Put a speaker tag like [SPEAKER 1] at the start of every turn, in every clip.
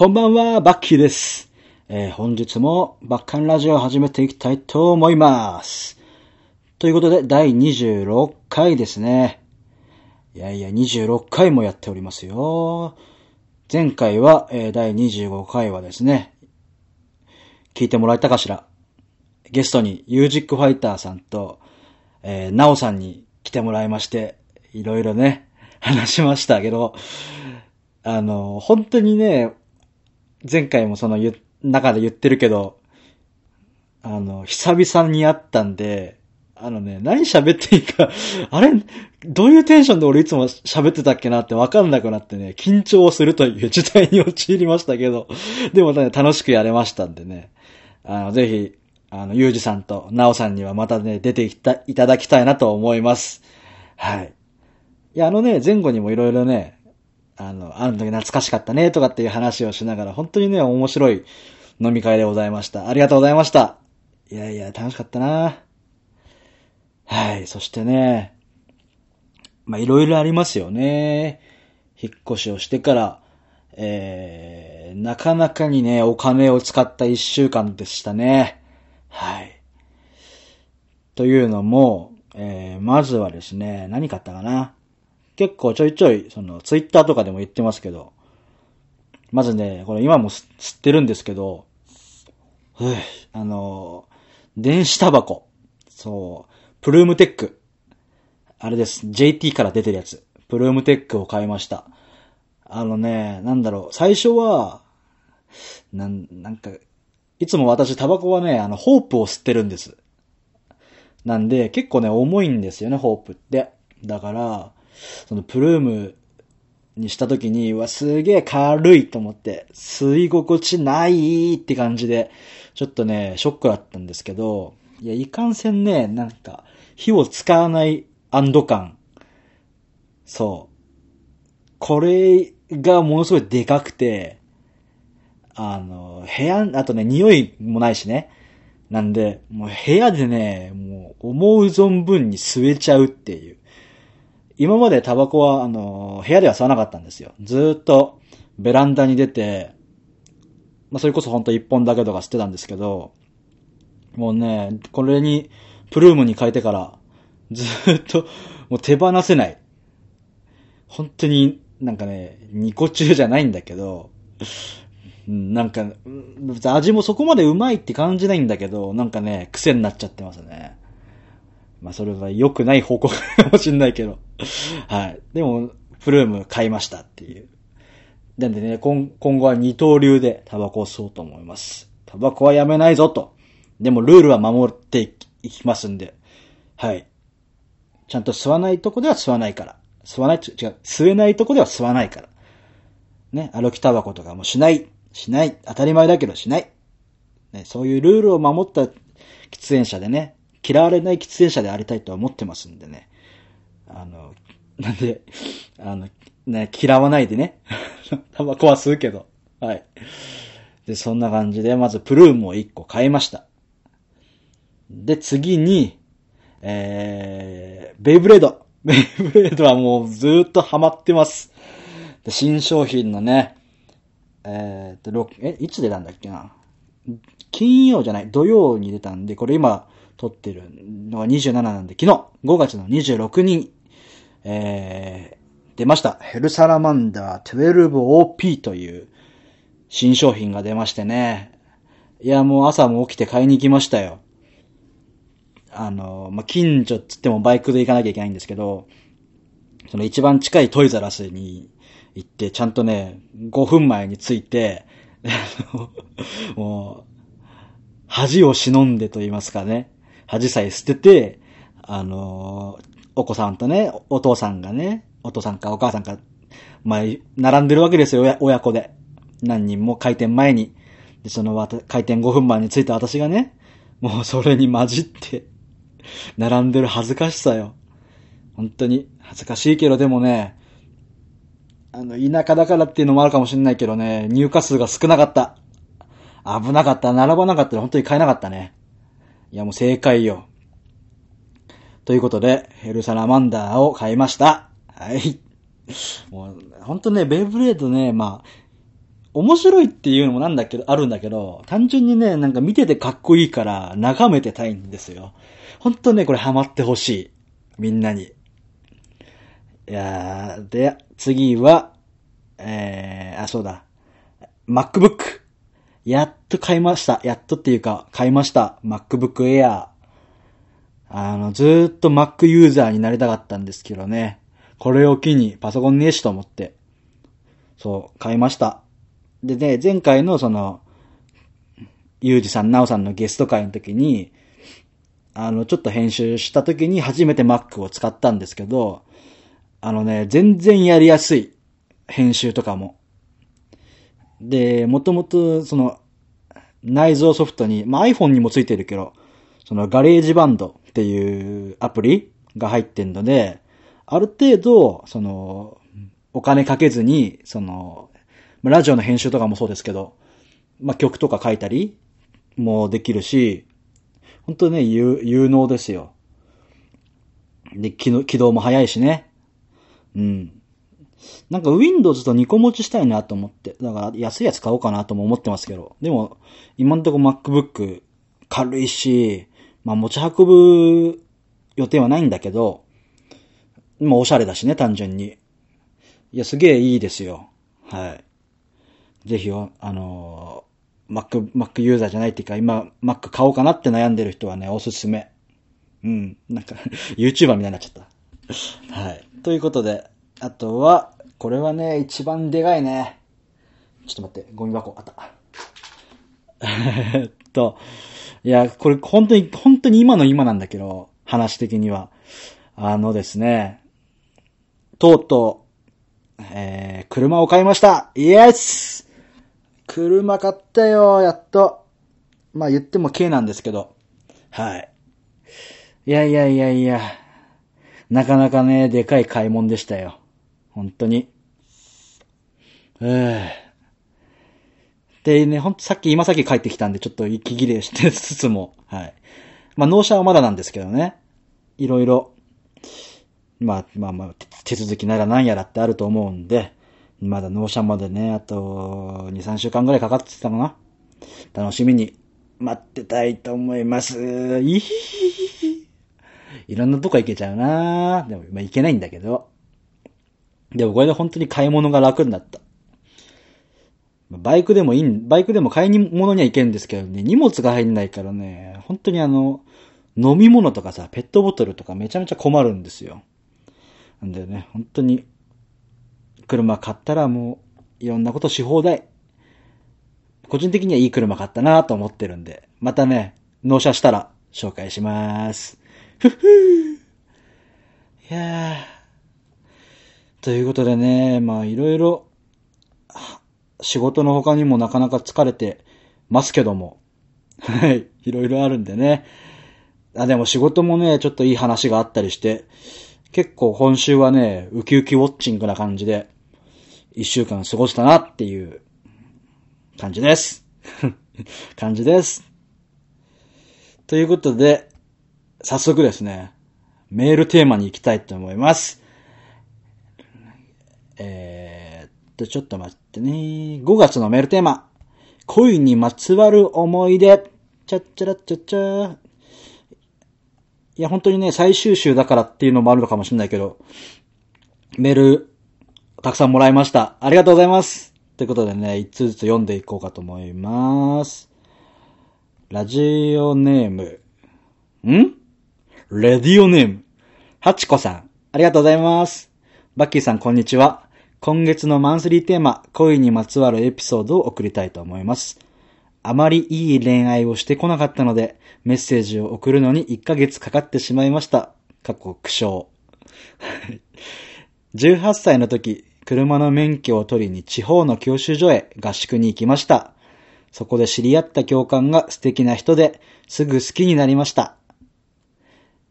[SPEAKER 1] こんばんは、バッキーです。えー本日もバッカンラジオを始めていきたいと思います。ということで、第26回ですね。いやいや、26回もやっておりますよ。前回は、えー第25回はですね、聞いてもらえたかしらゲストにユージックファイターさんと、えー、ナオさんに来てもらいまして、いろいろね、話しましたけど、あの、本当にね、前回もその言中で言ってるけど、あの、久々に会ったんで、あのね、何喋っていいか、あれ、どういうテンションで俺いつも喋ってたっけなってわかんなくなってね、緊張するという事態に陥りましたけど、でもね、楽しくやれましたんでね、あの、ぜひ、あの、ゆうじさんとなおさんにはまたね、出ていたいただきたいなと思います。はい。いや、あのね、前後にもいろいろね、あの、あの時懐かしかったね、とかっていう話をしながら、本当にね、面白い飲み会でございました。ありがとうございました。いやいや、楽しかったなはい、そしてね、まあ、いろいろありますよね。引っ越しをしてから、えー、なかなかにね、お金を使った一週間でしたね。はい。というのも、えー、まずはですね、何買ったかな結構ちょいちょい、その、ツイッターとかでも言ってますけど、まずね、これ今も吸ってるんですけど、ふぅあの、電子タバコ。そう、プルームテック。あれです。JT から出てるやつ。プルームテックを買いました。あのね、なんだろう、最初は、なん、なんか、いつも私タバコはね、あの、ホープを吸ってるんです。なんで、結構ね、重いんですよね、ホープって。だから、そのプルームにした時に、うわ、すげえ軽いと思って、吸い心地ないって感じで、ちょっとね、ショックだったんですけど、いや、いかんせんね、なんか、火を使わない安堵感。そう。これがものすごいでかくて、あの、部屋、あとね、匂いもないしね。なんで、もう部屋でね、もう思う存分に吸えちゃうっていう。今までタバコは、あの、部屋では吸わなかったんですよ。ずっとベランダに出て、まあ、それこそ本当一本だけとか吸ってたんですけど、もうね、これに、プルームに変えてから、ずっと、もう手放せない。本当になんかね、ニコ中じゃないんだけど、なんか、味もそこまでうまいって感じないんだけど、なんかね、癖になっちゃってますね。まあそれは良くない方向かもしんないけど。はい。でも、プルーム買いましたっていう。なんでね、今今後は二刀流でタバコを吸おうと思います。タバコはやめないぞと。でもルールは守っていきいきますんで。はい。ちゃんと吸わないとこでは吸わないから。吸わない、違う、吸えないとこでは吸わないから。ね、歩きタバコとかもしない。しない。当たり前だけどしない。ね、そういうルールを守った喫煙者でね、嫌われない喫煙者でありたいと思ってますんでね。あの、なんで、あの、ね、嫌わないでね。タバコは吸うけど。はい。で、そんな感じで、まずプルームを1個買いました。で、次に、えー、ベイブレード。ベイブレードはもうずーっとハマってます。で新商品のね、えーっと、ろえ、いつ出たんだっけな金曜じゃない、土曜に出たんで、これ今撮ってるのが27なんで、昨日、5月の26日、えー、出ました。ヘルサラマンダー 12OP という新商品が出ましてね。いや、もう朝も起きて買いに行きましたよ。あの、まあ、近所っつってもバイクで行かなきゃいけないんですけど、その一番近いトイザラスに行って、ちゃんとね、5分前に着いて、もう、恥を忍んでと言いますかね、恥さえ捨てて、あの、お子さんとね、お父さんがね、お父さんかお母さんか、まあ、並んでるわけですよ、親親子で。何人も開店前に。で、そのわた開店5分前に着いた私がね、もうそれに混じって、並んでる恥ずかしさよ。本当に恥ずかしいけどでもね、あの、田舎だからっていうのもあるかもしれないけどね、入荷数が少なかった。危なかった。並ばなかったら本当に買えなかったね。いや、もう正解よ。ということで、ヘルサラマンダーを買いました。はい。もう、本当ね、ベイブレードね、まあ、面白いっていうのもなんだけど、あるんだけど、単純にね、なんか見ててかっこいいから眺めてたいんですよ。ほんとね、これハマってほしい。みんなに。いやー、で、次は、えー、あ、そうだ。MacBook。やっと買いました。やっとっていうか、買いました。MacBook Air。あの、ずっと Mac ユーザーになりたかったんですけどね。これを機にパソコンねえしと思って。そう、買いました。でね、前回のその、ゆうじさん、なおさんのゲスト会の時に、あの、ちょっと編集した時に初めて Mac を使ったんですけど、あのね、全然やりやすい。編集とかも。で、もともと、その、内蔵ソフトに、まあ、iPhone にもついてるけど、その GarageBand っていうアプリが入ってんので、ある程度、その、お金かけずに、その、ラジオの編集とかもそうですけど、まあ、曲とか書いたりもできるし、本当ね、有、有能ですよ。で、起動起動も早いしね。うん。なんか Windows と2個持ちしたいなと思って。だから安いやつ買おうかなとも思ってますけど。でも、今んとこ MacBook 軽いし、まあ持ち運ぶ予定はないんだけど、まあおしゃれだしね、単純に。いや、すげえいいですよ。はい。ぜひよ、あのー、Mac、Mac ユーザーじゃないっていうか、今、Mac 買おうかなって悩んでる人はね、おすすめ。うん。なんか、YouTuber みたいになっちゃった。はい。ということで、あとは、これはね、一番でかいね。ちょっと待って、ゴミ箱あった。えっと、いや、これ本当に、本当に今の今なんだけど、話的には。あのですね、とうとう、えー、車を買いましたイエス車買ったよ、やっと。まあ言っても軽なんですけど。はい。いやいやいやいや。なかなかね、でかい買い物でしたよ。本当に。ええでね、ほんとさっき、今さっき帰ってきたんで、ちょっと息切れしてつつも、はい。まあ、納車はまだなんですけどね。いろいろ、まあ、まあまあ、手続きなら何やらってあると思うんで、まだ納車までね、あと、2、3週間ぐらいかかってたかな。楽しみに待ってたいと思います。いひひひ。いろんなとこ行けちゃうなでも、まあ、行けないんだけど。でもこれで本当に買い物が楽になった。バイクでもいいん、バイクでも買い物には行けるんですけどね、荷物が入んないからね、本当にあの、飲み物とかさ、ペットボトルとかめちゃめちゃ困るんですよ。なんでね、本当に、車買ったらもう、いろんなことし放題。個人的にはいい車買ったなと思ってるんで、またね、納車したら紹介します。ふっふー。いやー。ということでね、まあいろいろ、仕事の他にもなかなか疲れてますけども。はい。いろいろあるんでね。あ、でも仕事もね、ちょっといい話があったりして、結構今週はね、ウキウキウォッチングな感じで、一週間過ごしたなっていう感じです。感じです。ということで、早速ですね、メールテーマに行きたいと思います。えー、っと、ちょっと待ってね。5月のメールテーマ。恋にまつわる思い出。ちゃっちゃらっちゃっちゃ。いや、本当にね、最終週だからっていうのもあるのかもしれないけど、メール、たくさんもらいました。ありがとうございます。ということでね、一つずつ読んでいこうかと思います。ラジオネーム。ん？レディオネーム。ハチコさん。ありがとうございます。バッキーさん、こんにちは。今月のマンスリーテーマ、恋にまつわるエピソードを送りたいと思います。あまりいい恋愛をしてこなかったので、メッセージを送るのに1ヶ月かかってしまいました。過去苦笑。18歳の時、車の免許を取りに地方の教習所へ合宿に行きました。そこで知り合った教官が素敵な人で、すぐ好きになりました。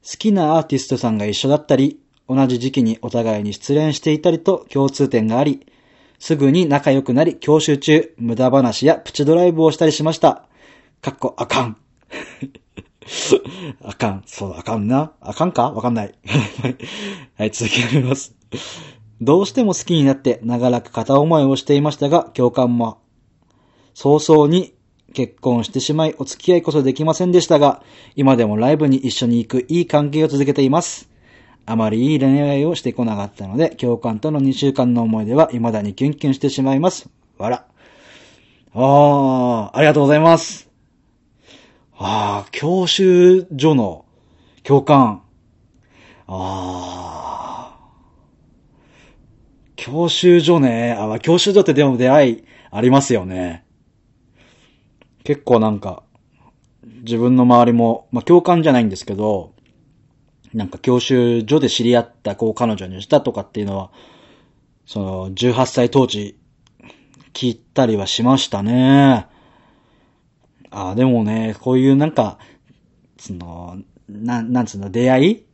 [SPEAKER 1] 好きなアーティストさんが一緒だったり、同じ時期にお互いに失恋していたりと共通点があり、すぐに仲良くなり、教習中、無駄話やプチドライブをしたりしました。かっこ、あかん。あかん。そう、あかんな。あかんか？わかんない。はい、続きます。どうしても好きになって長らく片思いをしていましたが、教官も早々に結婚してしまいお付き合いこそできませんでしたが、今でもライブに一緒に行くいい関係を続けています。あまりいい恋愛をしてこなかったので、教官との2週間の思い出は未だにキュンキュンしてしまいます。わら。ああ、ありがとうございます。ああ、教習所の教官。ああ。教習所ね。あ、教習所ってでも出会いありますよね。結構なんか、自分の周りも、まあ教官じゃないんですけど、なんか教習所で知り合った子を彼女にしたとかっていうのは、その、18歳当時、聞いたりはしましたね。ああ、でもね、こういうなんか、その、な、なんつうの、出会い？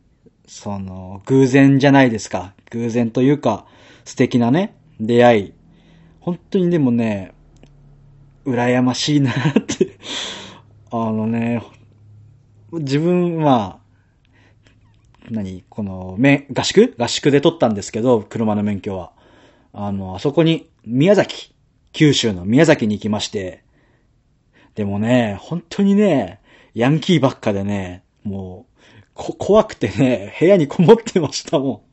[SPEAKER 1] その、偶然じゃないですか。偶然というか、素敵なね、出会い。本当にでもね、羨ましいなって。あのね、自分は、何この、め、合宿？合宿で取ったんですけど、車の免許は。あの、あそこに、宮崎、九州の宮崎に行きまして、でもね、本当にね、ヤンキーばっかでね、もう、こ、怖くてね、部屋にこもってましたも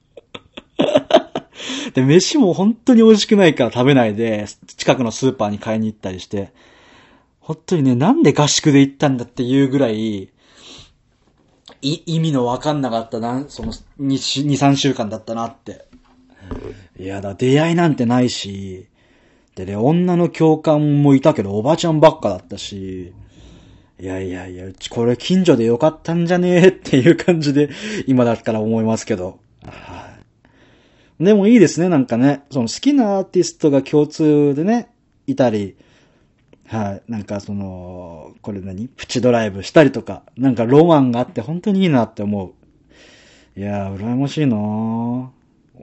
[SPEAKER 1] ん。で、飯も本当に美味しくないから食べないで、近くのスーパーに買いに行ったりして、本当にね、なんで合宿で行ったんだっていうぐら、い、い意味のわかんなかったな、その、2、2 3週間だったなって。いやだ、出会いなんてないし、でね、女の教官もいたけど、おばちゃんばっかだったし、いやいやいや、うちこれ近所でよかったんじゃねえっていう感じで、今だから思いますけど。はい。でもいいですね、なんかね。その好きなアーティストが共通でね、いたり、はい。なんかその、これ何？プチドライブしたりとか、なんかロマンがあって本当にいいなって思う。いやー、羨ましいなー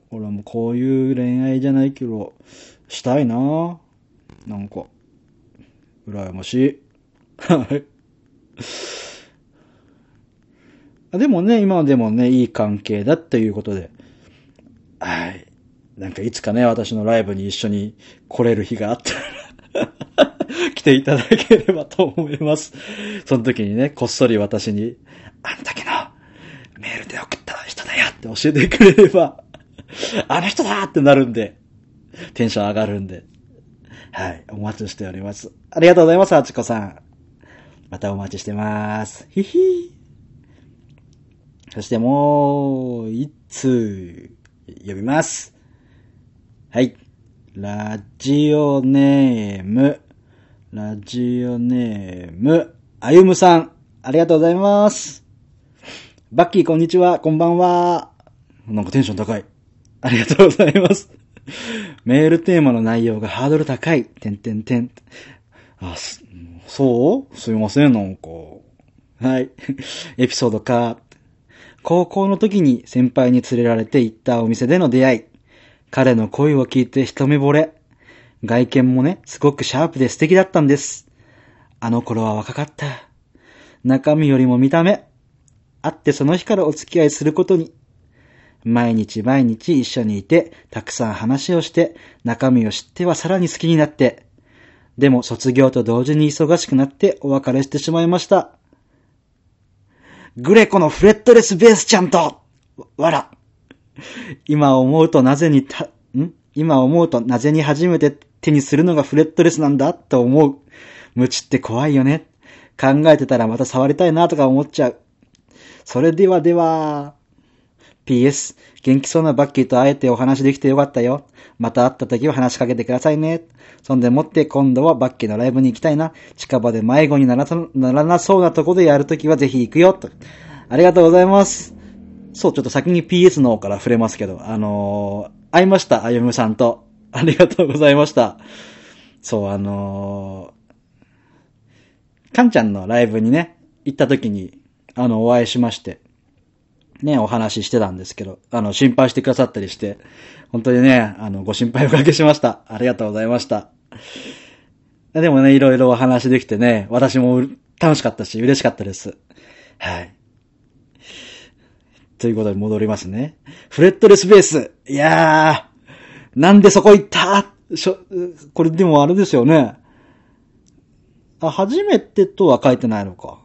[SPEAKER 1] 俺もうこういう恋愛じゃないけど、したいなーなんか、羨ましい。はい。でもね、今でもね、いい関係だっていうことで。はい。なんかいつかね、私のライブに一緒に来れる日があったら、来ていただければと思います。その時にね、こっそり私に、あん時のメールで送った人だよって教えてくれれば、あの人だってなるんで、テンション上がるんで。はい。お待ちしております。ありがとうございます、あちこさん。またお待ちしてます。ひひそしてもう、一通、呼びます。はい。ラジオネーム、ラジオネーム、あゆむさん、ありがとうございます。バッキー、こんにちは、こんばんは。なんかテンション高い。ありがとうございます。メールテーマの内容がハードル高い。てんてんてん。あ、そう？すいません、なんか。はい。エピソードか。高校の時に先輩に連れられて行ったお店での出会い。彼の声を聞いて一目惚れ。外見もね、すごくシャープで素敵だったんです。あの頃は若かった。中身よりも見た目。会ってその日からお付き合いすることに。毎日毎日一緒にいて、たくさん話をして、中身を知ってはさらに好きになって。でも卒業と同時に忙しくなってお別れしてしまいました。グレコのフレットレスベースちゃんとわら。今思うとなぜにた、ん？今思うとなぜに初めて手にするのがフレットレスなんだと思う。無知って怖いよね。考えてたらまた触りたいなとか思っちゃう。それではでは、PS、元気そうなバッキーと会えてお話できてよかったよ。また会った時は話しかけてくださいね。そんでもって今度はバッキーのライブに行きたいな。近場で迷子にならならなそうなとこでやるときはぜひ行くよ。と。ありがとうございます。そう、ちょっと先に PS の方から触れますけど、あのー会いました、あゆむさんと。ありがとうございました。そう、あのー、かんちゃんのライブにね、行った時に、あの、お会いしまして、ね、お話ししてたんですけど、あの、心配してくださったりして、本当にね、あの、ご心配おかけしました。ありがとうございました。でもね、いろいろお話できてね、私も楽しかったし、嬉しかったです。はい。ということで戻りますね。フレットレスベース。いやー、なんでそこ行った？しょ、これでもあれですよね。あ、初めてとは書いてないのか。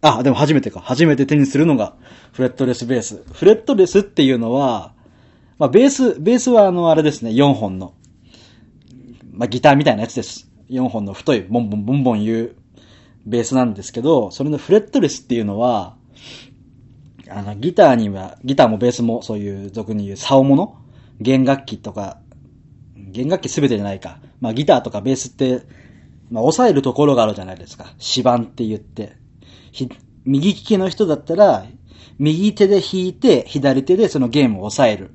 [SPEAKER 1] あ、でも初めてか。初めて手にするのが、フレットレスベース。フレットレスっていうのは、まあ、ベース、ベースはあの、あれですね、4本の。まあ、ギターみたいなやつです。4本の太い、ボンボンボンボン言う、ベースなんですけど、それのフレットレスっていうのは、あの、ギターには、ギターもベースもそういう俗に言う竿物弦楽器とか、弦楽器すべてじゃないか。まあギターとかベースって、まあ押さえるところがあるじゃないですか。指板って言って。右利きの人だったら、右手で弾いて、左手でその弦を押さえる。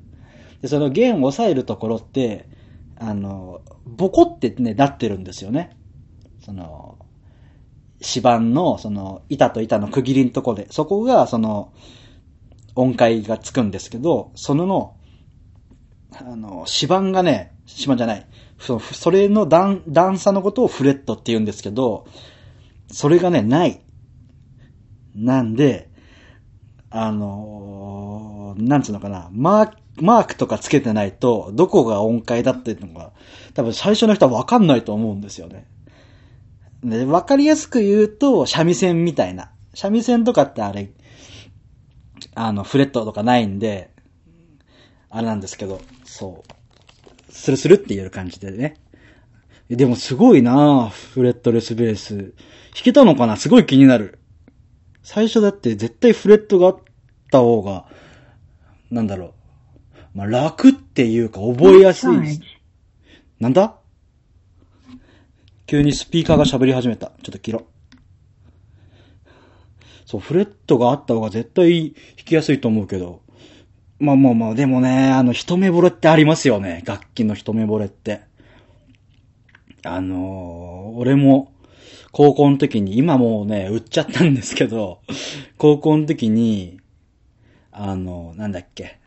[SPEAKER 1] で、その弦を押さえるところって、あの、ボコってね、なってるんですよね。その、指板の、その、板と板の区切りのところで、そこが、その、音階がつくんですけど、そのの、あの、指板がね、指板じゃない。そそれの段、段差のことをフレットって言うんですけど、それがね、ない。なんで、あの、なんつうのかな、マーマークとかつけてないと、どこが音階だっていうのが、多分最初の人はわかんないと思うんですよね。で、わかりやすく言うと、三味線みたいな。三味線とかってあれ、あの、フレットとかないんで、あれなんですけど、そう。スルスルって言える感じでね。でもすごいなフレットレスベース。弾けたのかな？すごい気になる。最初だって絶対フレットがあった方が、なんだろう。まあ、楽っていうか覚えやすい。なんだ？急にスピーカーが喋り始めた。ちょっと切ろ。そう、フレットがあった方が絶対弾きやすいと思うけど。まあまあまあ、でもね、あの、一目惚れってありますよね。楽器の一目惚れって。あのー、俺も、高校の時に、今もうね、売っちゃったんですけど、高校の時に、あの、なんだっけ、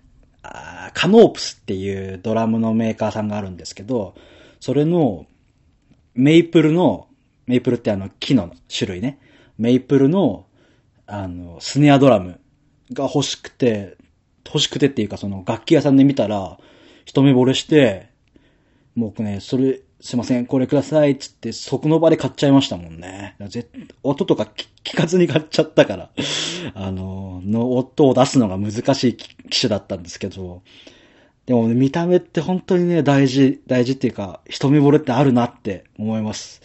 [SPEAKER 1] あカノープスっていうドラムのメーカーさんがあるんですけど、それの、メイプルの、メイプルってあの木の種類ね。メイプルの、あの、スネアドラムが欲しくて、欲しくてっていうかその楽器屋さんで見たら、一目惚れして、僕ね、それ、すいません、これくださいっ、つって、即の場で買っちゃいましたもんね。音とか聞かずに買っちゃったから、あの、の音を出すのが難しい機種だったんですけど、でも、ね、見た目って本当にね、大事、大事っていうか、一目惚れってあるなって思います。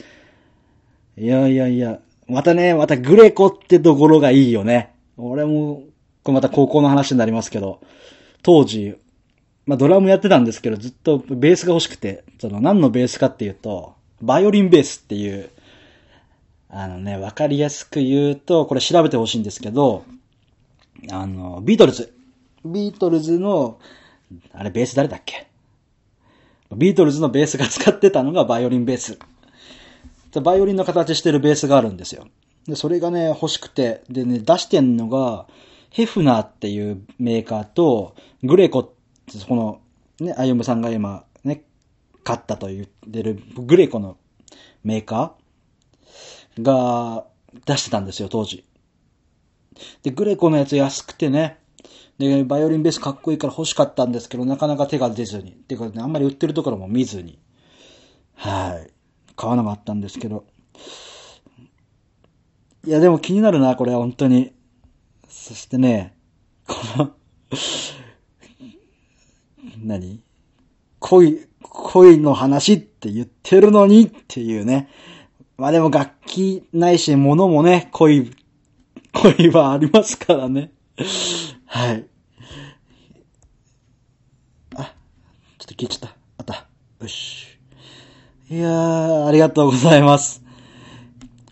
[SPEAKER 1] いやいやいや、またね、またグレコってところがいいよね。俺も、これまた高校の話になりますけど、当時、まあドラムやってたんですけど、ずっとベースが欲しくて、その何のベースかっていうと、バイオリンベースっていう、あのね、わかりやすく言うと、これ調べてほしいんですけど、あの、ビートルズ。ビートルズの、あれベース誰だっけ？ビートルズのベースが使ってたのがバイオリンベース。バイオリンの形してるベースがあるんですよ。で、それがね、欲しくて、でね、出してんのが、ヘフナーっていうメーカーと、グレコこの、ね、あゆむさんが今、ね、買ったと言ってるグレコのメーカーが出してたんですよ、当時。で、グレコのやつ安くてね、で、バイオリンベースかっこいいから欲しかったんですけど、なかなか手が出ずに。ってか、ね、あんまり売ってるところも見ずに。はい。買わなかったんですけど。いや、でも気になるな、これは本当に。そしてね、この何？恋、恋の話って言ってるのにっていうね。まあでも楽器ないし物もね、恋、恋はありますからね。はい。あ、ちょっと消えちゃった。あった。よし。いやー、ありがとうございます。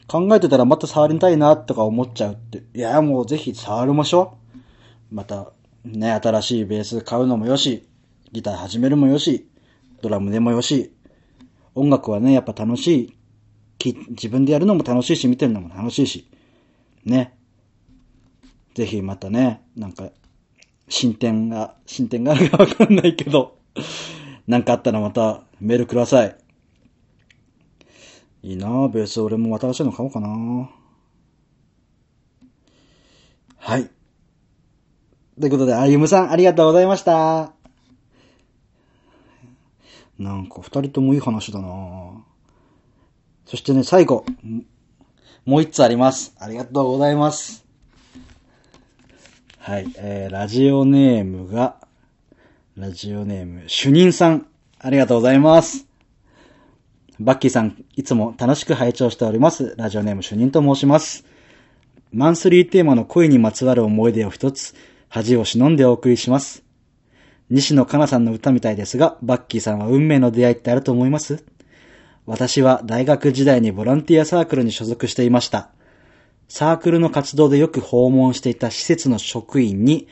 [SPEAKER 1] 考えてたらまた触りたいなとか思っちゃうって。いや、もうぜひ触りましょう。また、ね、新しいベース買うのもよし、ギター始めるもよし、ドラムでもよし、音楽はね、やっぱ楽しい。自分でやるのも楽しいし、見てるのも楽しいし。ね。ぜひまたね、なんか、進展が、進展があるかわかんないけど、なんかあったらまたメールください。いいなぁ、ベース俺も新しいの買おうかなはい。ということで、あゆむさん、ありがとうございました。なんか二人ともいい話だなそしてね、最後、もう一つあります。ありがとうございます。はい、えー、ラジオネームが、ラジオネーム、主任さん、ありがとうございます。バッキーさん、いつも楽しく拝聴しております。ラジオネーム主任と申します。マンスリーテーマの恋にまつわる思い出を一つ、恥を忍んでお送りします。西野カナさんの歌みたいですが、バッキーさんは運命の出会いってあると思います？私は大学時代にボランティアサークルに所属していました。サークルの活動でよく訪問していた施設の職員に、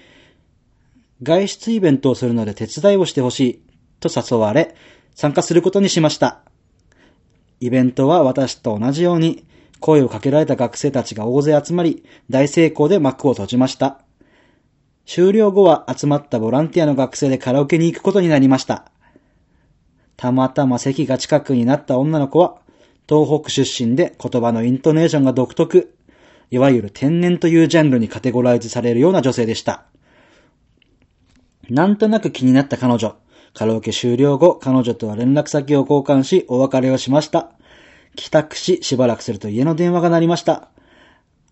[SPEAKER 1] 外出イベントをするので手伝いをしてほしいと誘われ、参加することにしました。イベントは私と同じように、声をかけられた学生たちが大勢集まり、大成功で幕を閉じました。終了後は集まったボランティアの学生でカラオケに行くことになりました。たまたま席が近くになった女の子は、東北出身で言葉のイントネーションが独特、いわゆる天然というジャンルにカテゴライズされるような女性でした。なんとなく気になった彼女。カラオケ終了後、彼女とは連絡先を交換し、お別れをしました。帰宅し、しばらくすると家の電話が鳴りました。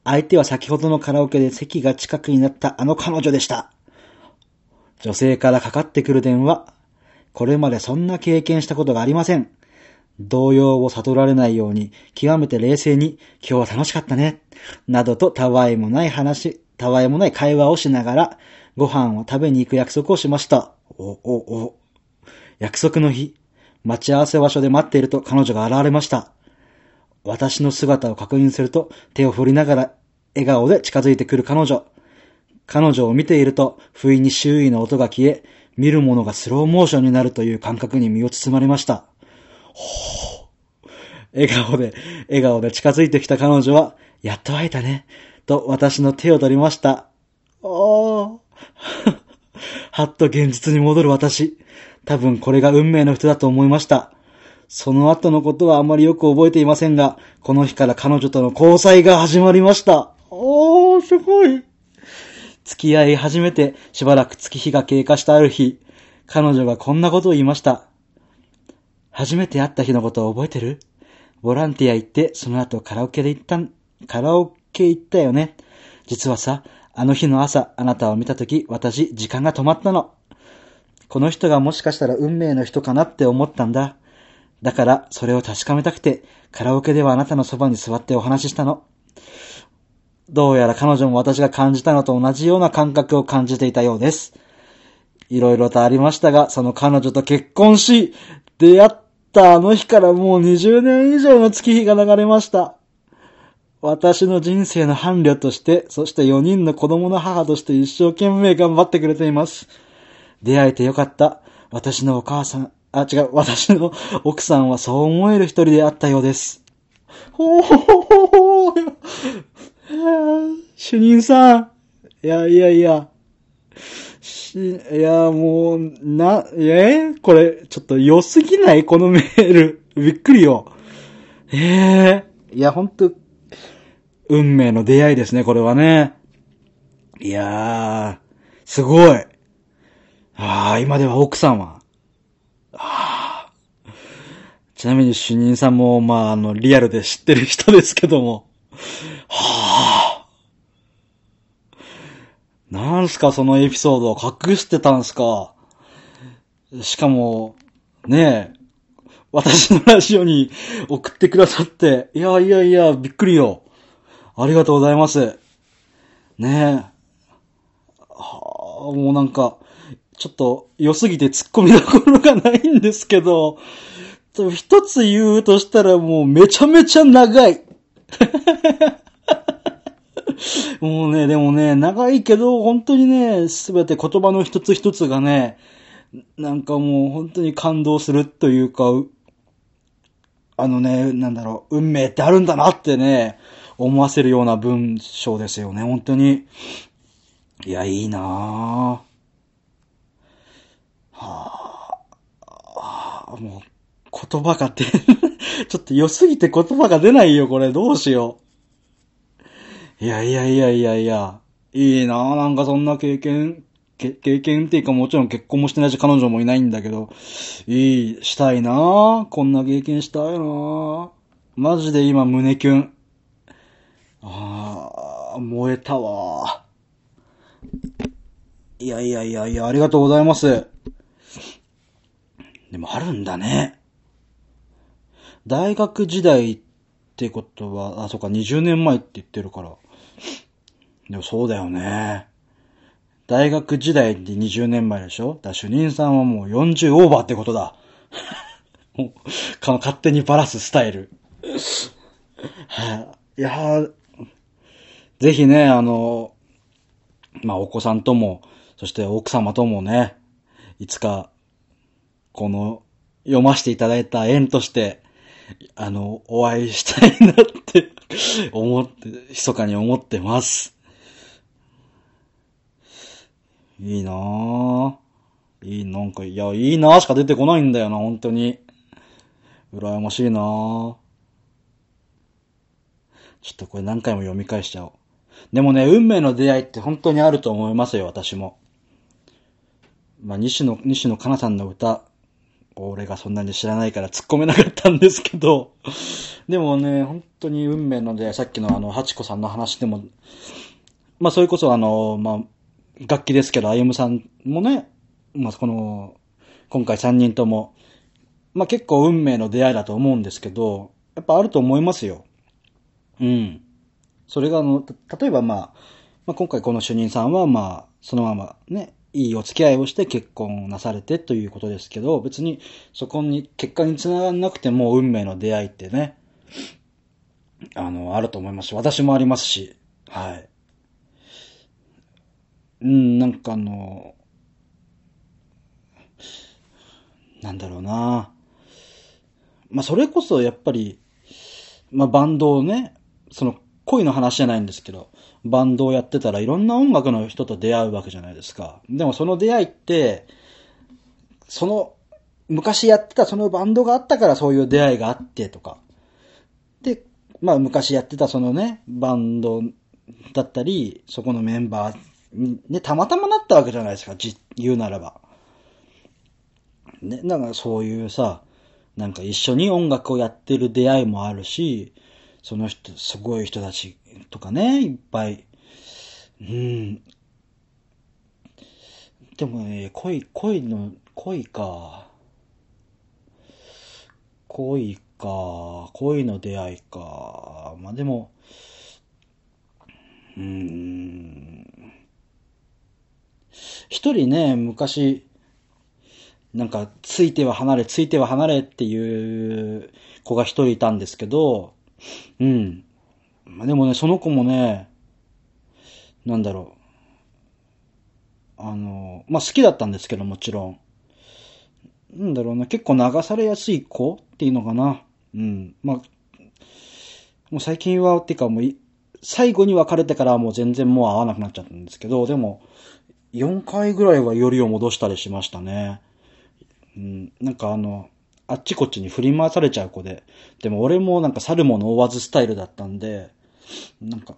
[SPEAKER 1] 相手は先ほどのカラオケで席が近くになったあの彼女でした。女性からかかってくる電話。これまでそんな経験したことがありません。動揺を悟られないように、極めて冷静に、今日は楽しかったね。などとたわいもない話、たわいもない会話をしながら、ご飯を食べに行く約束をしました。お、お、お。約束の日、待ち合わせ場所で待っていると彼女が現れました。私の姿を確認すると手を振りながら笑顔で近づいてくる彼女。彼女を見ていると不意に周囲の音が消え、見るものがスローモーションになるという感覚に身を包まれました。ほう笑顔で、笑顔で近づいてきた彼女は、やっと会えたね、と私の手を取りました。おー。はっと現実に戻る私。多分これが運命の人だと思いました。その後のことはあまりよく覚えていませんが、この日から彼女との交際が始まりました。おー、すごい。付き合い始めてしばらく月日が経過したある日、彼女がこんなことを言いました。初めて会った日のことを覚えてる？ボランティア行って、その後カラオケで行ったん、カラオケ行ったよね。実はさ、あの日の朝、あなたを見たとき、私、時間が止まったの。この人がもしかしたら運命の人かなって思ったんだ。だから、それを確かめたくて、カラオケではあなたのそばに座ってお話ししたの。どうやら彼女も私が感じたのと同じような感覚を感じていたようです。いろいろとありましたが、その彼女と結婚し、出会ったあの日からもう20年以上の月日が流れました。私の人生の伴侶として、そして4人の子供の母として一生懸命頑張ってくれています。出会えてよかった。私のお母さん、あ、違う、私の奥さんはそう思える一人であったようです。ほほほほほ主任さん。いやいやいや。し、いや、もう、な、え？これ、ちょっと良すぎない？このメール。びっくりよ。ええいや、ほんと、運命の出会いですね、これはね。いやー、すごい。ああ、今では奥さんは。ああ。ちなみに主任さんも、まあ、あの、リアルで知ってる人ですけども。はあ。なんすか、そのエピソードを隠してたんすか。しかも、ねえ、私のラジオに送ってくださって、いやいやいや、びっくりよ。ありがとうございます。ねえ。はあ、もうなんか、ちょっと良すぎて突っ込みどころがないんですけど、一つ言うとしたらもうめちゃめちゃ長い。もうね、でもね、長いけど、本当にね、すべて言葉の一つ一つがね、なんかもう本当に感動するというか、あのね、なんだろう、運命ってあるんだなってね、思わせるような文章ですよね、本当に。いや、いいなぁ。はあ、もう、言葉が出、ちょっと良すぎて言葉が出ないよ、これ。どうしよう。いやいやいやいやいや。いいなぁ、なんかそんな経験、け経験っていうかもちろん結婚もしてないし彼女もいないんだけど、いい、したいなぁ。こんな経験したいなぁ。マジで今胸キュン。ああ、燃えたわ。いやいやいやいや、ありがとうございます。でもあるんだね。大学時代ってことは、あ、そっか、20年前って言ってるから。でもそうだよね。大学時代で20年前でしょ？だ主任さんはもう40オーバーってことだ。もう、勝手にバラすスタイル。はい、いやぜひね、あの、まあ、お子さんとも、そして奥様ともね、いつか、この、読ませていただいた縁として、あの、お会いしたいなって 思って、密かに思ってます。いいなぁ。いい、なんか、いや、いいなぁしか出てこないんだよな、本当に。羨ましいなぁ。ちょっとこれ何回も読み返しちゃおう。でもね、運命の出会いって本当にあると思いますよ、私も。まあ、西野、西野カナさんの歌、俺がそんなに知らないから突っ込めなかったんですけど、でもね、本当に運命の出会い、さっきのあの、ハチコさんの話でも、まあ、それこそあの、まあ、楽器ですけど、あゆむさんもね、まあ、この、今回3人とも、まあ、結構運命の出会いだと思うんですけど、やっぱあると思いますよ。うん。それがあの、例えばまあ、まあ、今回この主任さんはまあ、そのままね、いいお付き合いをして結婚なされてということですけど、別にそこに結果につながらなくても運命の出会いってね、あの、あると思いますし、私もありますし、はい。うん、なんかあの、なんだろうな。まあ、それこそやっぱり、まあ、バンドをね、その恋の話じゃないんですけど、バンドをやってたらいろんな音楽の人と出会うわけじゃないですか。でもその出会いって、その、昔やってたそのバンドがあったからそういう出会いがあってとか。で、まあ昔やってたそのね、バンドだったり、そこのメンバーにね、たまたまなったわけじゃないですか、じ、言うならば。ね、だかそういうさ、なんか一緒に音楽をやってる出会いもあるし、その人、すごい人たちとかね、いっぱい。うん。でもね、恋、恋の、恋か。恋か。恋の出会いか。まあ、でも、うん。一人ね、昔、なんか、ついては離れ、ついては離れっていう子が一人いたんですけど、うん。まあ、でもね、その子もね、なんだろう。あの、まあ、好きだったんですけど、もちろん。なんだろうな、結構流されやすい子っていうのかな。うん。まあ、もう最近は、っていうかもう、最後に別れてからはもう全然もう会わなくなっちゃったんですけど、でも、4回ぐらいはよりを戻したりしましたね。うん、なんかあの、あっちこっちに振り回されちゃう子で。でも俺もなんか去るもの追わずスタイルだったんで、なんか、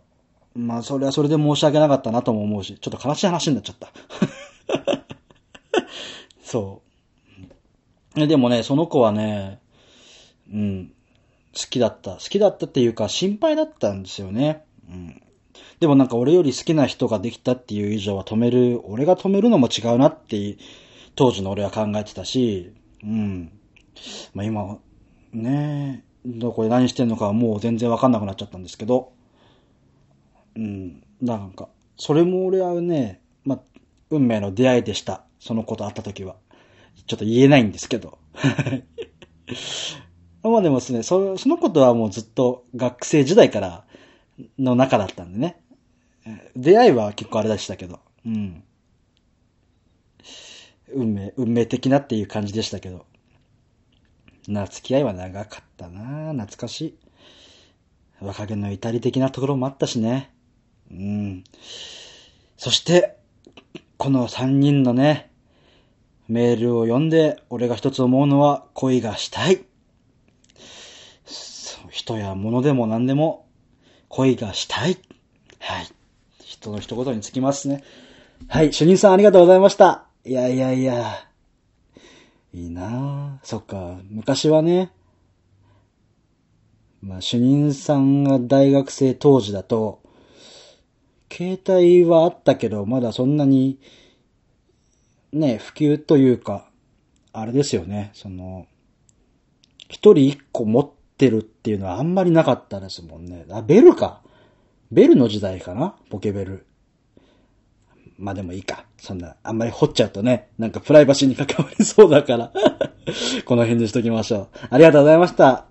[SPEAKER 1] まあそれはそれで申し訳なかったなとも思うし、ちょっと悲しい話になっちゃった。そう。でもね、その子はね、うん、好きだった。好きだったっていうか心配だったんですよね。うん。でもなんか俺より好きな人ができたっていう以上は止める、俺が止めるのも違うなって当時の俺は考えてたし、うん。まあ今、ねどこで何してんのかはもう全然わかんなくなっちゃったんですけど、うん、なんか、それも俺はね、ま、運命の出会いでした。その子と会った時は。ちょっと言えないんですけど。まあでもですね、そそのことはもうずっと学生時代からの中だったんでね。出会いは結構あれでしたけど。うん。運命、運命的なっていう感じでしたけど。な、付き合いは長かったな懐かしい。若気の至り的なところもあったしね。うん。そして、この三人のね、メールを読んで、俺が一つ思うのは恋がしたい。人や物でも何でも恋がしたい。はい。人の一言につきますね。はい。主任さんありがとうございました。いやいやいや。いいなぁ。そっか。昔はね、まあ、主任さんが大学生当時だと、携帯はあったけど、まだそんなに、ね、普及というか、あれですよね、その、一人一個持ってるっていうのはあんまりなかったですもんね。あ、ベルか。ベルの時代かな？ポケベル。まあでもいいか。そんな、あんまり掘っちゃうとね、なんかプライバシーに関わりそうだから この辺にしときましょう。ありがとうございました。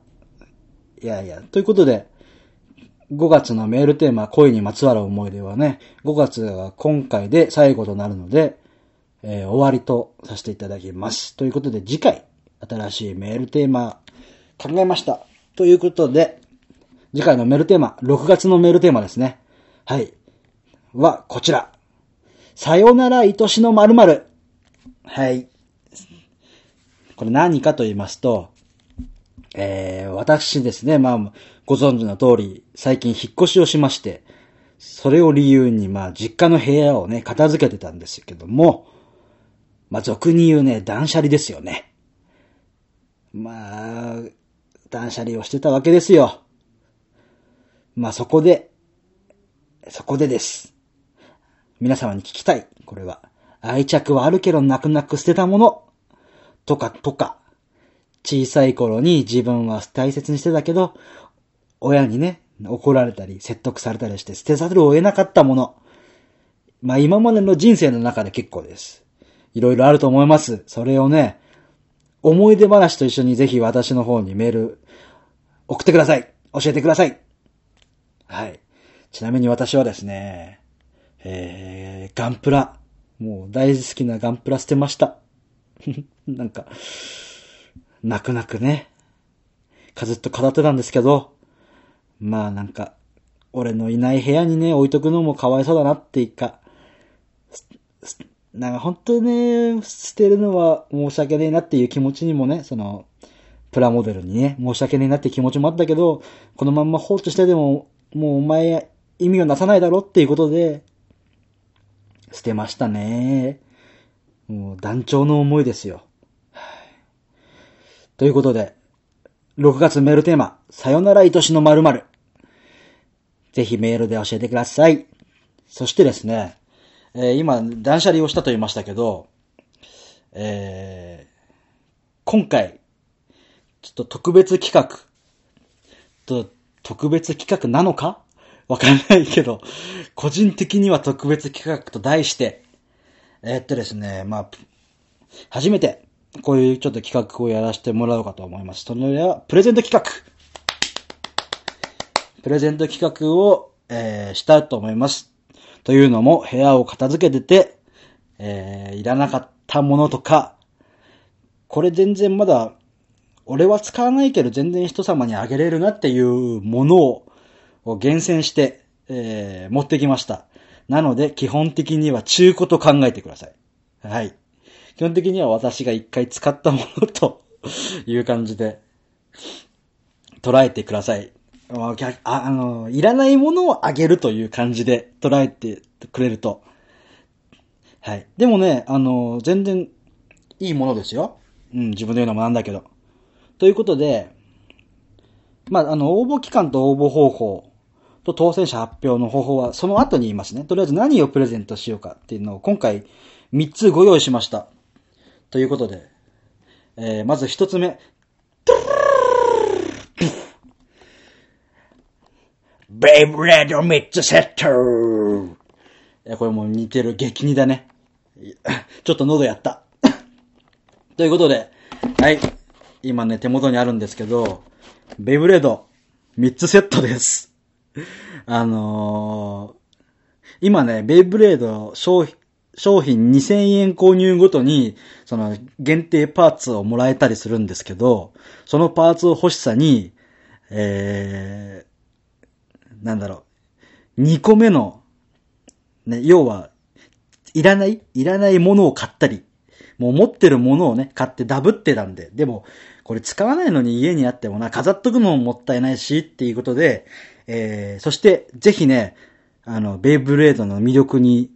[SPEAKER 1] いやいや、ということで、5月のメールテーマ、恋にまつわる思い出はね、5月が今回で最後となるので、えー、終わりとさせていただきます。ということで、次回、新しいメールテーマ、考えました。ということで、次回のメールテーマ、6月のメールテーマですね。はい。は、こちら。さよなら愛しの〇〇。はい。これ何かと言いますと、えー、私ですね、まあ、ご存知の通り、最近引っ越しをしまして、それを理由に、まあ、実家の部屋をね、片付けてたんですけども、まあ、俗に言うね、断捨離ですよね。まあ、断捨離をしてたわけですよ。まあ、そこで、そこでです。皆様に聞きたい。これは。愛着はあるけど泣く泣く捨てたもの。とか、とか。小さい頃に自分は大切にしてたけど、親にね、怒られたり、説得されたりして捨てざるを得なかったもの。まあ今までの人生の中で結構です。いろいろあると思います。それをね、思い出話と一緒にぜひ私の方にメール送ってください。教えてください。はい。ちなみに私はですね、えー、ガンプラ。もう大好きなガンプラ捨てました。なんか、泣く泣くね、かずっと語ってたんですけど、まあなんか、俺のいない部屋にね、置いとくのもかわいそうだなっていうか、なんか本当にね、捨てるのは申し訳ねえなっていう気持ちにもね、その、プラモデルにね、申し訳ねえなって気持ちもあったけど、このまんま放置してでも、もうお前意味をなさないだろっていうことで、捨てましたね。もう団長の思いですよ。ということで、6月メールテーマ、さよなら愛しの〇〇。ぜひメールで教えてください。そしてですね、えー、今、断捨離をしたと言いましたけど、えー、今回、ちょっと特別企画、と、特別企画なのか？わからないけど、個人的には特別企画と題して、えー、っとですね、まあ、初めて、こういうちょっと企画をやらせてもらおうかと思います。それでは、プレゼント企画。プレゼント企画を、えー、したと思います。というのも、部屋を片付けてて、えー、いらなかったものとか、これ全然まだ、俺は使わないけど全然人様にあげれるなっていうものを厳選して、えー、持ってきました。なので、基本的には中古と考えてください。はい。基本的には私が一回使ったものという感じで捉えてください。ああの、いらないものをあげるという感じで捉えてくれると。はい。でもね、あの、全然いいものですよ。うん、自分で言うのもなんだけど。ということで、まあ、あの、応募期間と応募方法と当選者発表の方法はその後に言いますね。とりあえず何をプレゼントしようかっていうのを今回3つご用意しました。ということで、えー、まず一つ目。ベイブレード3つセットいや、これもう似てる激似だね。ちょっと喉やった。ということで、はい。今ね、手元にあるんですけど、ベイブレード3つセットです。あのー、今ね、ベイブレード商品、商品2000円購入ごとに、その限定パーツをもらえたりするんですけど、そのパーツを欲しさに、えー、なんだろう、2個目の、ね、要は、いらないいらないものを買ったり、もう持ってるものをね、買ってダブってたんで、でも、これ使わないのに家にあってもな、飾っとくのももったいないし、っていうことで、えー、そして、ぜひね、あの、ベイブレードの魅力に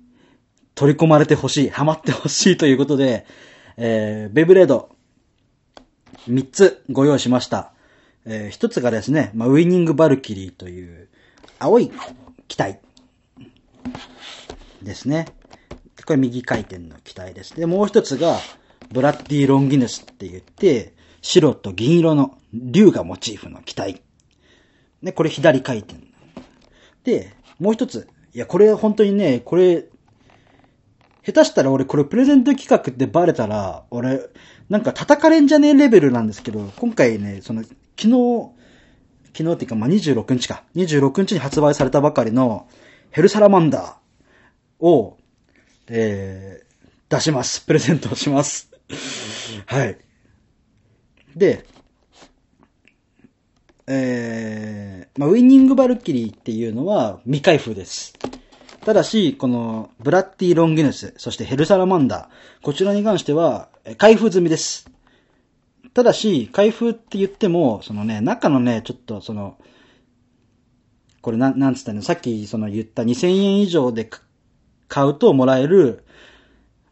[SPEAKER 1] 取り込まれてほしい、ハマってほしいということで、えー、ベイブレード、3つご用意しました。えー一つがですね、まあ、ウィニングバルキリーという、青い機体ですね。これ右回転の機体です。で、もう一つが、ブラッディ・ロンギヌスって言って、白と銀色の竜がモチーフの機体。で、これ左回転。で、もう一つ。いや、これ本当にね、これ、下手したら俺これプレゼント企画ってバレたら、俺、なんか叩かれんじゃねえレベルなんですけど、今回ね、その、昨日、昨日っていうか、まあ、26日か。26日に発売されたばかりの、ヘルサラマンダーを、えー、出します。プレゼントします。はい。で、えー、まあ、ウィニングバルキリーっていうのは未開封です。ただし、この、ブラッディ・ロンギヌス、そしてヘルサラマンダー、こちらに関しては、開封済みです。ただし、開封って言っても、そのね、中のね、ちょっとその、これなん、なんつったの、さっきその言った2000円以上で買うともらえる、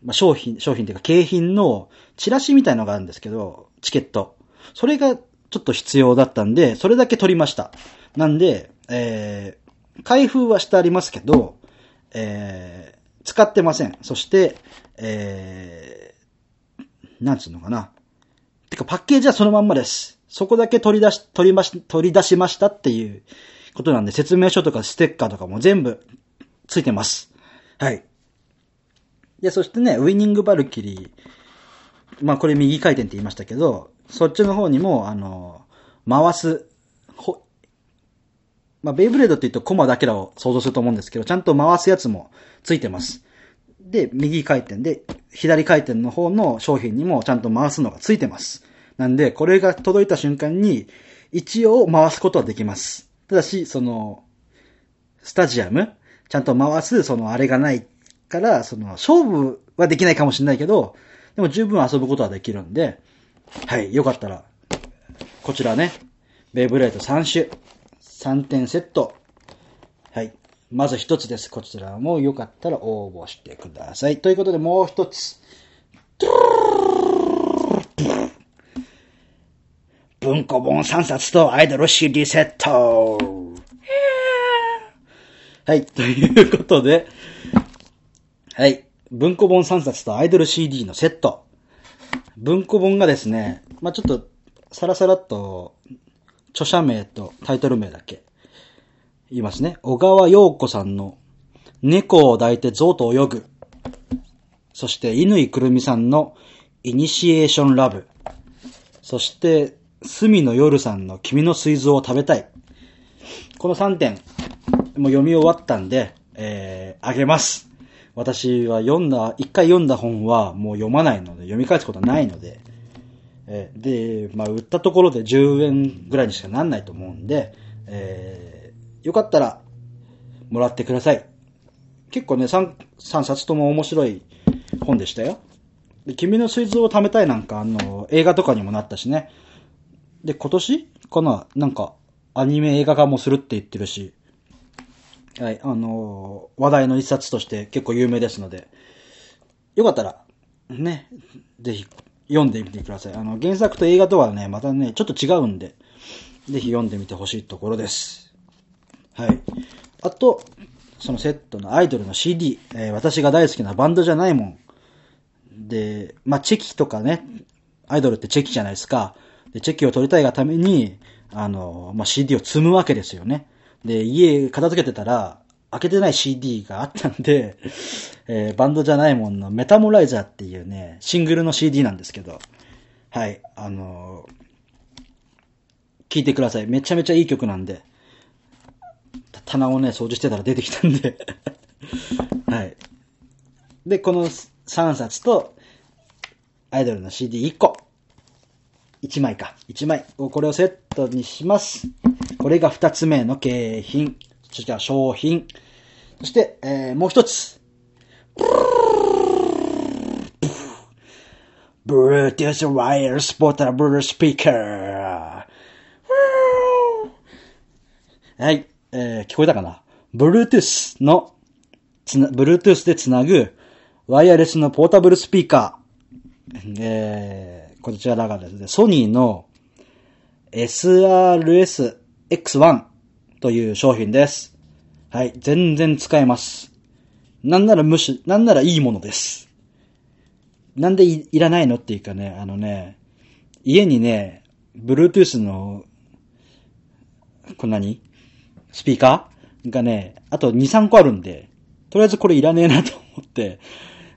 [SPEAKER 1] まあ、商品、商品っていうか景品のチラシみたいのがあるんですけど、チケット。それがちょっと必要だったんで、それだけ取りました。なんで、えー、開封はしてありますけど、えー、使ってません。そして、えー、なんつうのかな。てかパッケージはそのまんまです。そこだけ取り出し、取りまし、取り出しましたっていうことなんで、説明書とかステッカーとかも全部ついてます。はい。で、そしてね、ウィニングバルキリー。まあこれ右回転って言いましたけど、そっちの方にも、あの、回す、ほ、まあベイブレードって言うとコマだけらを想像すると思うんですけど、ちゃんと回すやつもついてます。で、右回転で、左回転の方の商品にもちゃんと回すのがついてます。なんで、これが届いた瞬間に、一応回すことはできます。ただし、その、スタジアムちゃんと回す、そのあれがないから、その、勝負はできないかもしれないけど、でも十分遊ぶことはできるんで、はい、よかったら、こちらね、ベイブレード3種、3点セット。まず一つです。こちらもよかったら応募してください。ということでもう一つ。文庫本3冊とアイドル CD セット。はい。ということで、はい。文庫本3冊とアイドル CD のセット。文庫本がですね、まあ、ちょっと、さらさらっと、著者名とタイトル名だけ言いますね。小川陽子さんの猫を抱いて象と泳ぐ。そして、乾くるみさんのイニシエーションラブ。そして、隅の夜さんの君の水蔵を食べたい。この3点、もう読み終わったんで、えー、あげます。私は読んだ、一回読んだ本はもう読まないので、読み返すことはないので、えーで、まあ、売ったところで10円ぐらいにしかなんないと思うんで、えー、よかったら、もらってください。結構ね、3、三冊とも面白い本でしたよ。で、君の水蔵を貯めたいなんか、あの、映画とかにもなったしね。で、今年？かな？なんか、アニメ映画化もするって言ってるし、はい、あのー話題の一冊として結構有名ですので、よかったら、ね、ぜひ読んでみてください。あの、原作と映画とはね、またね、ちょっと違うんで、ぜひ読んでみてほしいところです。はい。あと、そのセットのアイドルの CD、えー私が大好きなバンドじゃないもん。で、まあ、チェキとかね、アイドルってチェキじゃないですか。で、チェキを取りたいがために、あの、まあ、CD を積むわけですよね。で、家片付けてたら、開けてない CD があったんで、えーバンドじゃないもんのメタモライザーっていうね、シングルの CD なんですけど、はい、あの聞いてください。めちゃめちゃいい曲なんで、棚をね、掃除してたら出てきたんで、はい。で、この3冊と、アイドルの CD1 個。1枚か。1枚。これをセットにします。これが2つ目の景品。そして商品。そして、えー、もう一つ。Bluetooth Wireless Portable Speaker。はい。えー、聞こえたかな ?Bluetooth の、つな、Bluetooth でつなぐ、ワイヤレスのポータブルスピーカー。えー、こちらがですね、ソニーの SRS-X1 という商品です。はい。全然使えます。なんならむし、なんならいいものです。なんでいらないのっていうかね、あのね、家にね、Bluetooth の、こんなに？スピーカー？がね、あと2、3個あるんで、とりあえずこれいらねえなと思って、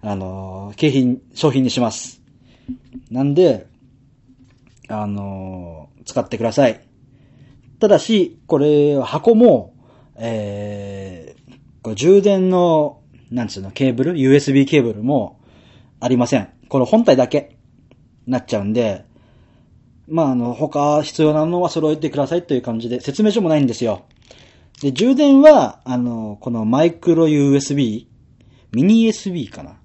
[SPEAKER 1] あのー景品、商品にします。なんで、あのー使ってください。ただし、これ、箱も、えー、これ充電の、なんつうの、ケーブル ?USB ケーブルもありません。これ本体だけなっちゃうんで、まあ、あの、他必要なのは揃えてくださいという感じで、説明書もないんですよ。で、充電は、あの、このマイクロ USB、ミニ USB かな。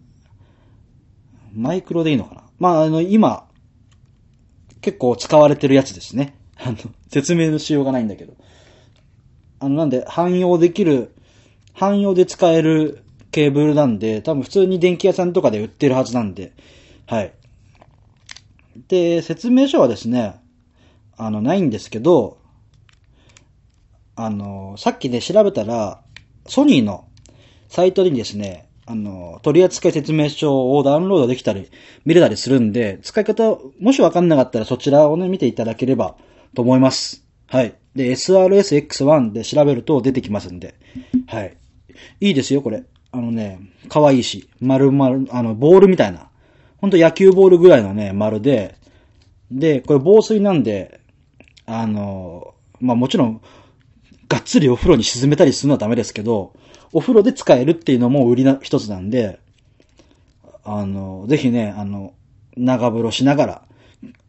[SPEAKER 1] マイクロでいいのかな。まあ、あの、今、結構使われてるやつですね。あの、説明のしようがないんだけど。あの、なんで、汎用できる、汎用で使えるケーブルなんで、多分普通に電気屋さんとかで売ってるはずなんで、はい。で、説明書はですね、あの、ないんですけど、あの、さっきね、調べたら、ソニーのサイトにですね、あの、取扱説明書をダウンロードできたり、見れたりするんで、使い方、もしわかんなかったらそちらをね、見ていただければと思います。はい。で、SRSX1 で調べると出てきますんで。はい。いいですよ、これ。あのね、可愛いし、丸々、あの、ボールみたいな。ほんと野球ボールぐらいのね、丸で、で、これ防水なんで、あの、まあ、もちろん、がっつりお風呂に沈めたりするのはダメですけど、お風呂で使えるっていうのも売りな一つなんで、あの、ぜひね、あの、長風呂しながら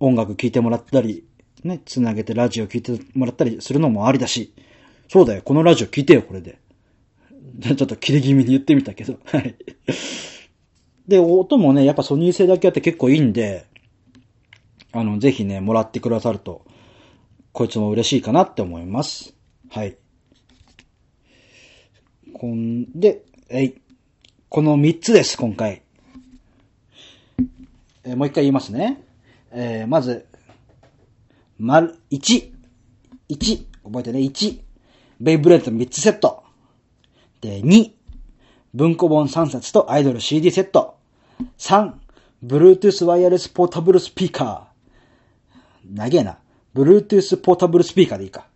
[SPEAKER 1] 音楽聴いてもらったり、ね、つなげてラジオ聴いてもらったりするのもありだし、そうだよ、このラジオ聴いてよ、これで。ちょっと切れ気味に言ってみたけど、はい。で、音もね、やっぱソニー製だけあって結構いいんで、あの、ぜひね、もらってくださると、こいつも嬉しいかなって思います。はい。こんで、えい。この3つです、今回。えーもう一回言いますね。えーまず、丸、1。1。覚えてね、1。ベイブレード3つセット。で、2。文庫本3冊とアイドル CD セット。3。Bluetooth ワイヤレスポータブルスピーカー。長えな。Bluetooth ポータブルスピーカーでいいか。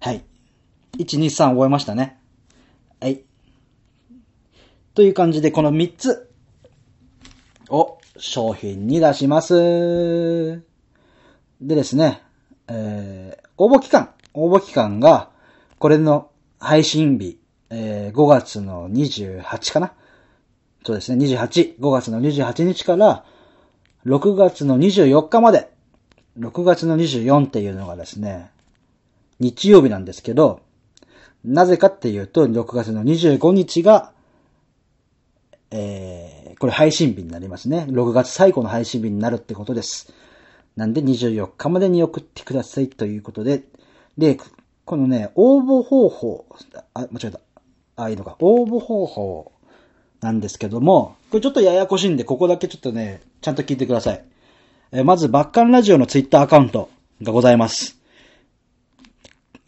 [SPEAKER 1] はい。1、2、3覚えましたね。はい。という感じで、この3つを商品に出します。でですね、えー、応募期間、応募期間が、これの配信日、えー、5月の28かなそうですね、28、5月の28日から、6月の24日まで、6月の24っていうのがですね、日曜日なんですけど、なぜかっていうと、6月の25日が、えー、これ配信日になりますね。6月最後の配信日になるってことです。なんで24日までに送ってくださいということで、で、このね、応募方法、あ、間違えた。あ、いいのか。応募方法なんですけども、これちょっとややこしいんで、ここだけちょっとね、ちゃんと聞いてください。えまず、バッカンラジオのツイッターアカウントがございます。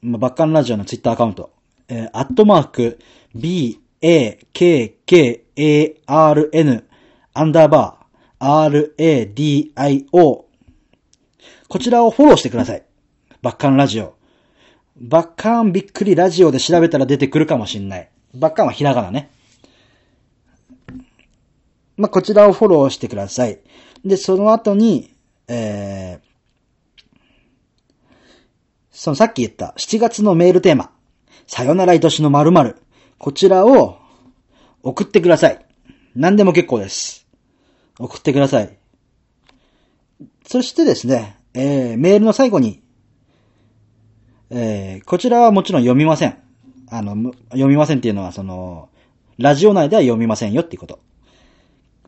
[SPEAKER 1] まあバッカンラジオのツイッターアカウント。えーアットマーク、b, a, k, k, a, r, n, アンダーバー、r, a, d, i, o。こちらをフォローしてください。バッカンラジオ。バッカンびっくりラジオで調べたら出てくるかもしんない。バッカンはひらがなね。まあ、こちらをフォローしてください。で、その後に、えー、そのさっき言った7月のメールテーマ、さよなら愛しの〇〇こちらを送ってください。何でも結構です。送ってください。そしてですね、えー、メールの最後に、えー、こちらはもちろん読みません。あの、読みませんっていうのは、その、ラジオ内では読みませんよっていうこと。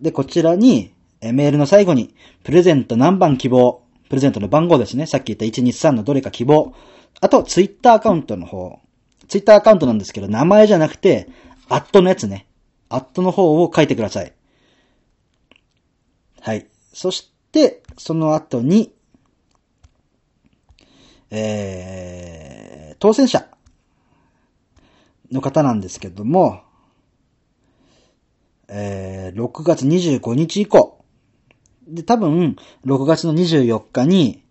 [SPEAKER 1] で、こちらに、えーメールの最後に、プレゼント何番希望、プレゼントの番号ですね。さっき言った123のどれか希望。あと、ツイッターアカウントの方。ツイッターアカウントなんですけど、名前じゃなくて、アットのやつね。アットの方を書いてください。はい。そして、その後に、えー、当選者の方なんですけども、えー、6月25日以降、で、多分、6月の24日に、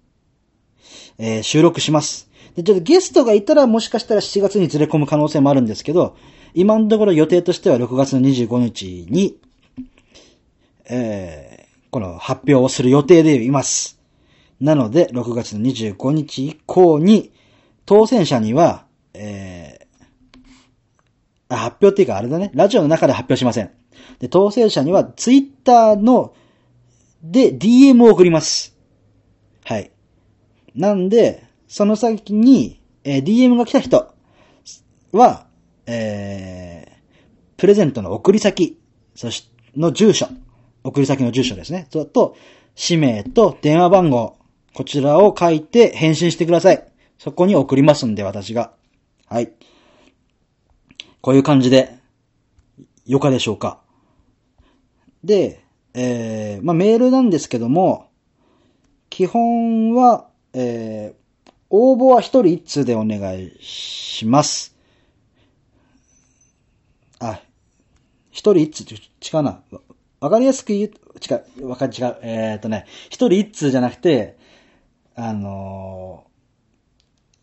[SPEAKER 1] えー、収録します。で、ちょっとゲストがいたらもしかしたら7月にずれ込む可能性もあるんですけど、今のところ予定としては6月の25日に、えー、この発表をする予定でいます。なので、6月の25日以降に、当選者には、えー、発表っていうかあれだね、ラジオの中で発表しません。で、当選者には、ツイッターの、で、DM を送ります。はい。なんで、その先に、えー、DM が来た人は、えー、プレゼントの送り先、そし、の住所、送り先の住所ですね。と、と氏名と電話番号、こちらを書いて返信してください。そこに送りますんで、私が。はい。こういう感じで、よかでしょうか。で、えー、まあ、メールなんですけども、基本は、えー、応募は一人一通でお願いします。あ、一人一通、違うな。わかりやすく言う、違う、わか、違う。えー、っとね、一人一通じゃなくて、あの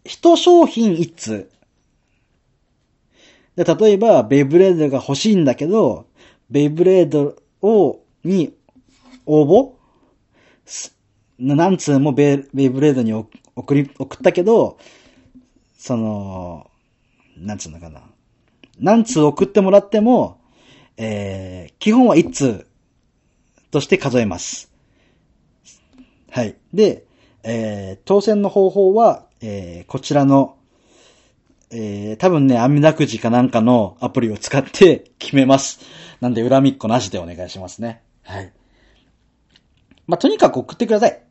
[SPEAKER 1] ー、一商品一通。で、例えば、ベイブレードが欲しいんだけど、ベイブレードを、に、応募何通もベイブレードに送り、送ったけど、その、なんつうのかな。何通送ってもらっても、えー、基本は1通として数えます。はい。で、えー、当選の方法は、えー、こちらの、えー、多分ね、アミダくじかなんかのアプリを使って 決めます。なんで、恨みっこなしでお願いしますね。はい。まあ、とにかく送ってください。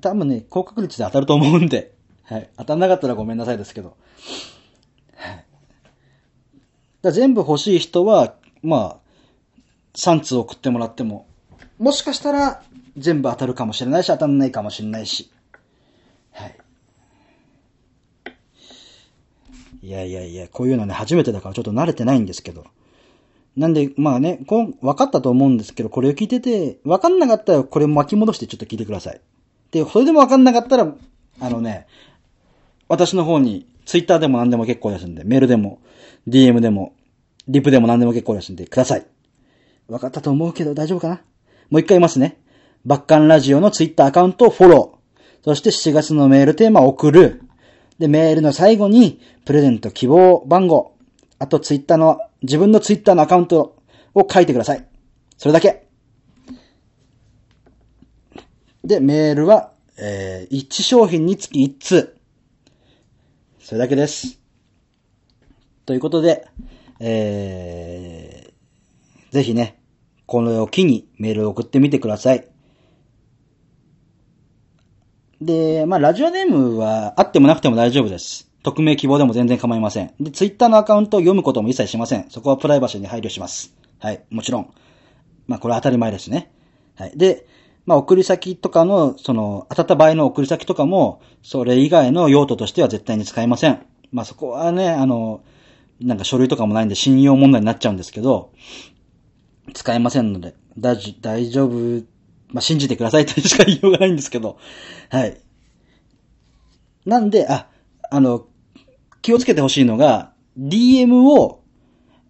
[SPEAKER 1] 多分ね、高確率で当たると思うんで。はい。当たんなかったらごめんなさいですけど。はい。だ全部欲しい人は、まあ、3通送ってもらっても、もしかしたら全部当たるかもしれないし、当たんないかもしれないし。はい。いやいやいや、こういうのね、初めてだからちょっと慣れてないんですけど。なんで、まあね、こう、分かったと思うんですけど、これを聞いてて、分かんなかったらこれ巻き戻してちょっと聞いてください。で、それでも分かんなかったら、あのね、私の方に、ツイッターでも何でも結構ですんで、メールでも、DM でも、リプでも何でも結構ですんで、ください。分かったと思うけど大丈夫かな？もう一回言いますね。バッカンラジオのツイッターアカウントをフォロー。そして7月のメールテーマを送る。で、メールの最後に、プレゼント希望番号。あとツイッターの自分のツイッターのアカウントを書いてください。それだけ。で、メールは、えー、1商品につき1通。それだけです。ということで、えー、ぜひね、このを機にメールを送ってみてください。で、まあ、ラジオネームはあってもなくても大丈夫です。匿名希望でも全然構いません。で、ツイッターのアカウントを読むことも一切しません。そこはプライバシーに配慮します。はい、もちろん。まあ、これは当たり前ですね。はい。で、まあ、送り先とかの、その、当たった場合の送り先とかも、それ以外の用途としては絶対に使えません。まあ、そこはね、あの、なんか書類とかもないんで信用問題になっちゃうんですけど、使えませんので、大丈夫、まあ、信じてくださいとしか言いようがないんですけど、はい。なんで、あ、あの、気をつけてほしいのが、DM を、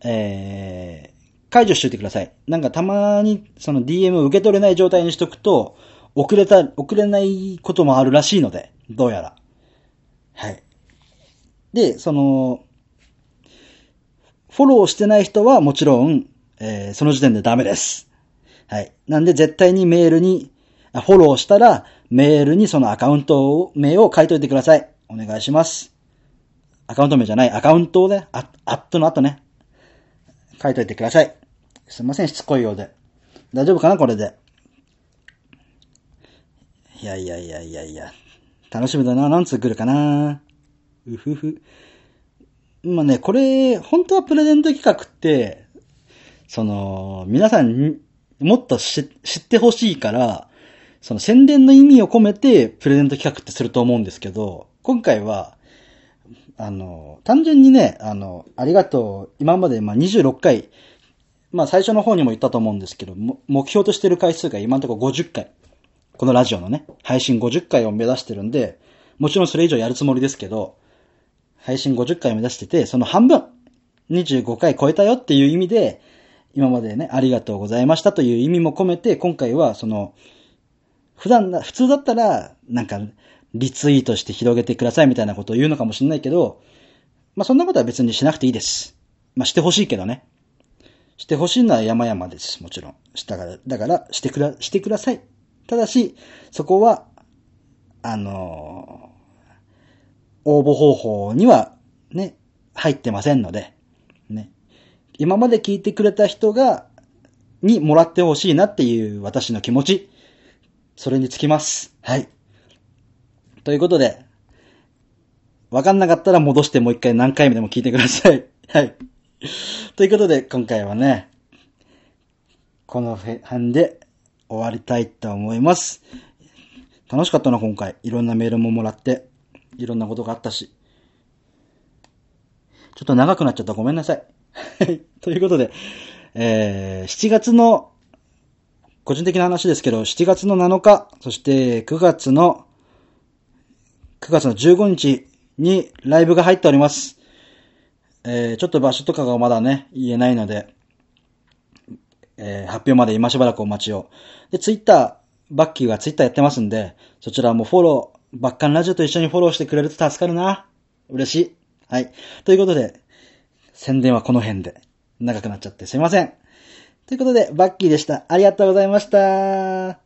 [SPEAKER 1] えー、解除しといてください。なんかたまにその DM を受け取れない状態にしとくと、遅れた、遅れないこともあるらしいので、どうやら。はい。で、その、フォローしてない人はもちろん、えー、その時点でダメです。はい。なんで絶対にメールに、フォローしたら、メールにそのアカウント名を書いといてください。お願いします。アカウント名じゃない、アカウントをね、アットの後ね、書いといてください。すいません、しつこいようで。大丈夫かなこれで。いやいやいやいやいや。楽しみだな。何通来るかな。うふふ。まあね、これ、本当はプレゼント企画って、その、皆さんにもっと知ってほしいから、その宣伝の意味を込めてプレゼント企画ってすると思うんですけど、今回は、あの、単純にね、あの、ありがとう、今までまあ26回、まあ最初の方にも言ったと思うんですけど、目標としてる回数が今のところ50回。このラジオのね、配信50回を目指してるんで、もちろんそれ以上やるつもりですけど、配信50回目指してて、その半分、25回超えたよっていう意味で、今までね、ありがとうございましたという意味も込めて、今回はその、普段普通だったら、なんか、リツイートして広げてくださいみたいなことを言うのかもしれないけど、まあそんなことは別にしなくていいです。まあしてほしいけどね。してほしいのは山々です、もちろん。したから、だから、してくら、してください。ただし、そこは、あのー、応募方法には、ね、入ってませんので、ね。今まで聞いてくれた人が、にもらってほしいなっていう私の気持ち。それにつきます。はい。ということで、わかんなかったら戻してもう一回何回目でも聞いてください。はい。ということで、今回はね、この辺で終わりたいと思います。楽しかったな、今回。いろんなメールももらって、いろんなことがあったし。ちょっと長くなっちゃった。ごめんなさい。ということで、えー、7月の、個人的な話ですけど、7月の7日、そして9月の9月の15日にライブが入っております。えー、ちょっと場所とかがまだね、言えないので、えー、発表まで今しばらくお待ちを。で、ツイッター、バッキーはツイッターやってますんで、そちらもフォロー、バッカンラジオと一緒にフォローしてくれると助かるな。嬉しい。はい。ということで、宣伝はこの辺で。長くなっちゃってすいません。ということで、バッキーでした。ありがとうございました。